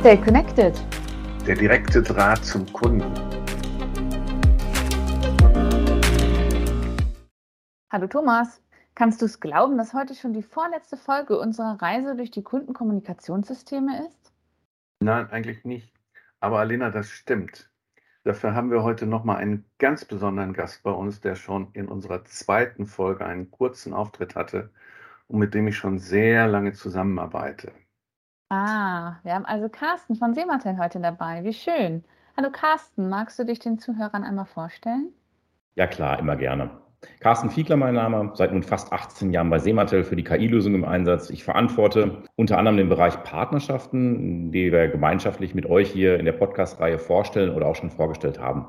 Stay connected. Der direkte Draht zum Kunden. Hallo Thomas, kannst du es glauben, dass heute schon die vorletzte Folge unserer Reise durch die Kundenkommunikationssysteme ist? Nein, eigentlich nicht. Aber Alena, das stimmt. Dafür haben wir heute nochmal einen ganz besonderen Gast bei uns, der schon in unserer zweiten Folge einen kurzen Auftritt hatte und mit dem ich schon sehr lange zusammenarbeite. Ah, wir haben also Carsten von Seematel heute dabei. Wie schön. Hallo Carsten, magst du dich den Zuhörern einmal vorstellen? Ja klar, immer gerne. Carsten Fiegler mein Name, seit nun fast 18 Jahren bei Seematel für die KI-Lösung im Einsatz. Ich verantworte unter anderem den Bereich Partnerschaften, die wir gemeinschaftlich mit euch hier in der Podcast-Reihe vorstellen oder auch schon vorgestellt haben.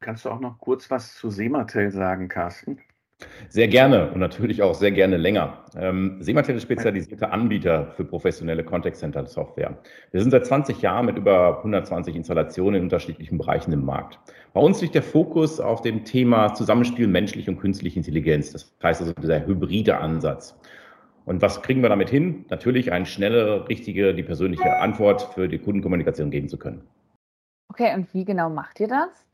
Kannst du auch noch kurz was zu Seematel sagen, Carsten? Sehr gerne und natürlich auch sehr gerne länger. Ähm, Seematel ist spezialisierter Anbieter für professionelle Contact Center Software. Wir sind seit 20 Jahren mit über 120 Installationen in unterschiedlichen Bereichen im Markt. Bei uns liegt der Fokus auf dem Thema Zusammenspiel menschlich und künstliche Intelligenz. Das heißt also dieser hybride Ansatz. Und was kriegen wir damit hin? Natürlich eine schnelle, richtige, die persönliche Antwort für die Kundenkommunikation geben zu können. Okay, und wie genau macht ihr das?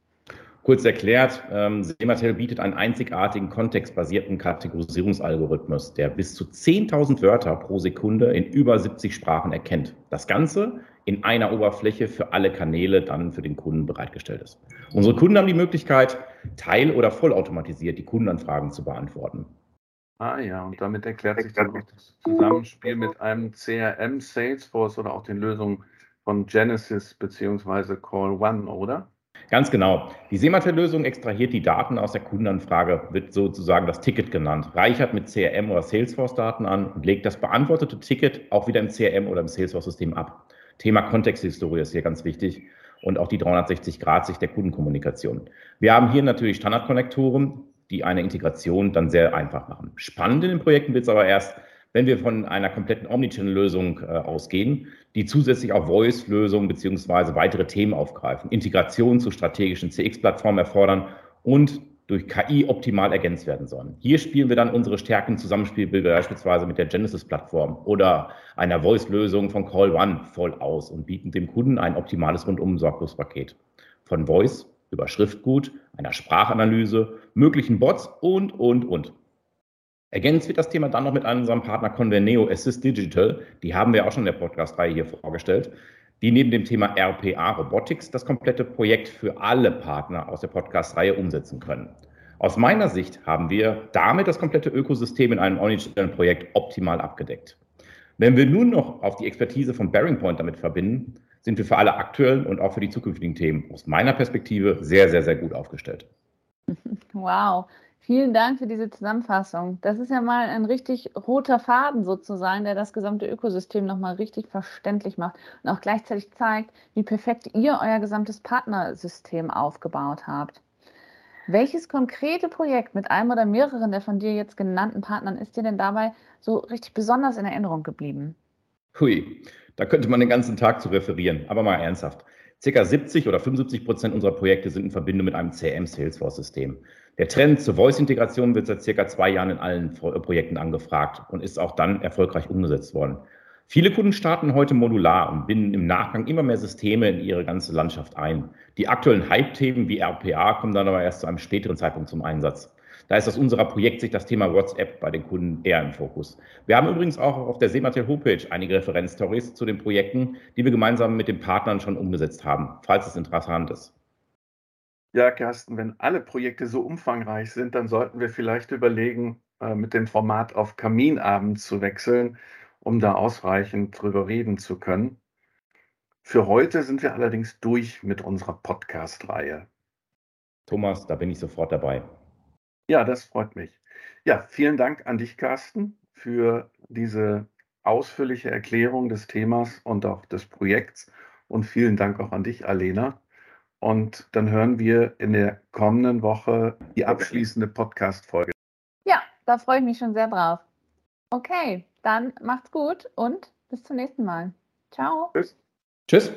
Kurz erklärt, ähm, Sematel bietet einen einzigartigen kontextbasierten Kategorisierungsalgorithmus, der bis zu 10.000 Wörter pro Sekunde in über 70 Sprachen erkennt. Das Ganze in einer Oberfläche für alle Kanäle dann für den Kunden bereitgestellt ist. Unsere Kunden haben die Möglichkeit, teil- oder vollautomatisiert die Kundenanfragen zu beantworten. Ah ja, und damit erklärt sich dann auch das Zusammenspiel mit einem CRM, Salesforce oder auch den Lösungen von Genesis bzw. Call One, oder? Ganz genau. Die Seematel-Lösung extrahiert die Daten aus der Kundenanfrage, wird sozusagen das Ticket genannt, reichert mit CRM oder Salesforce-Daten an und legt das beantwortete Ticket auch wieder im CRM oder im Salesforce-System ab. Thema Kontexthistorie ist hier ganz wichtig und auch die 360-Grad-Sicht der Kundenkommunikation. Wir haben hier natürlich Standardkonnektoren, die eine Integration dann sehr einfach machen. Spannend in den Projekten wird es aber erst, wenn wir von einer kompletten Omnichannel-Lösung äh, ausgehen, die zusätzlich auch Voice-Lösungen beziehungsweise weitere Themen aufgreifen, Integration zu strategischen CX-Plattformen erfordern und durch KI optimal ergänzt werden sollen. Hier spielen wir dann unsere Stärken im Zusammenspiel beispielsweise mit der Genesis-Plattform oder einer Voice-Lösung von Call One voll aus und bieten dem Kunden ein optimales Rundum-Sorglospaket. Von Voice über Schriftgut, einer Sprachanalyse, möglichen Bots und, und, und. Ergänzt wird das Thema dann noch mit unserem Partner Conveneo Assist Digital. Die haben wir auch schon in der Podcast-Reihe hier vorgestellt. Die neben dem Thema RPA Robotics das komplette Projekt für alle Partner aus der Podcast-Reihe umsetzen können. Aus meiner Sicht haben wir damit das komplette Ökosystem in einem Omnichannel-Projekt optimal abgedeckt. Wenn wir nun noch auf die Expertise von Bearing Point damit verbinden, sind wir für alle aktuellen und auch für die zukünftigen Themen aus meiner Perspektive sehr, sehr, sehr gut aufgestellt. Wow. Vielen Dank für diese Zusammenfassung. Das ist ja mal ein richtig roter Faden sozusagen, der das gesamte Ökosystem nochmal richtig verständlich macht und auch gleichzeitig zeigt, wie perfekt ihr euer gesamtes Partnersystem aufgebaut habt. Welches konkrete Projekt mit einem oder mehreren der von dir jetzt genannten Partnern ist dir denn dabei so richtig besonders in Erinnerung geblieben? Hui, da könnte man den ganzen Tag zu referieren, aber mal ernsthaft. Circa 70 oder 75 Prozent unserer Projekte sind in Verbindung mit einem CRM-Salesforce-System. Der Trend zur Voice-Integration wird seit circa zwei Jahren in allen äh, Projekten angefragt und ist auch dann erfolgreich umgesetzt worden. Viele Kunden starten heute modular und binden im Nachgang immer mehr Systeme in ihre ganze Landschaft ein. Die aktuellen Hype-Themen wie RPA kommen dann aber erst zu einem späteren Zeitpunkt zum Einsatz. Da ist aus unserer Projektsicht das Thema WhatsApp bei den Kunden eher im Fokus. Wir haben übrigens auch auf der Seematel Homepage einige Referenzstories zu den Projekten, die wir gemeinsam mit den Partnern schon umgesetzt haben, falls es interessant ist. Ja, Kersten, wenn alle Projekte so umfangreich sind, dann sollten wir vielleicht überlegen, äh, mit dem Format auf Kaminabend zu wechseln, um da ausreichend drüber reden zu können. Für heute sind wir allerdings durch mit unserer Podcast-Reihe. Thomas, da bin ich sofort dabei. Ja, das freut mich. Ja, vielen Dank an dich, Carsten, für diese ausführliche Erklärung des Themas und auch des Projekts. Und vielen Dank auch an dich, Alena. Und dann hören wir in der kommenden Woche die abschließende Podcast-Folge. Ja, da freue ich mich schon sehr drauf. Okay, dann macht's gut und bis zum nächsten Mal. Ciao. Tschüss. Tschüss.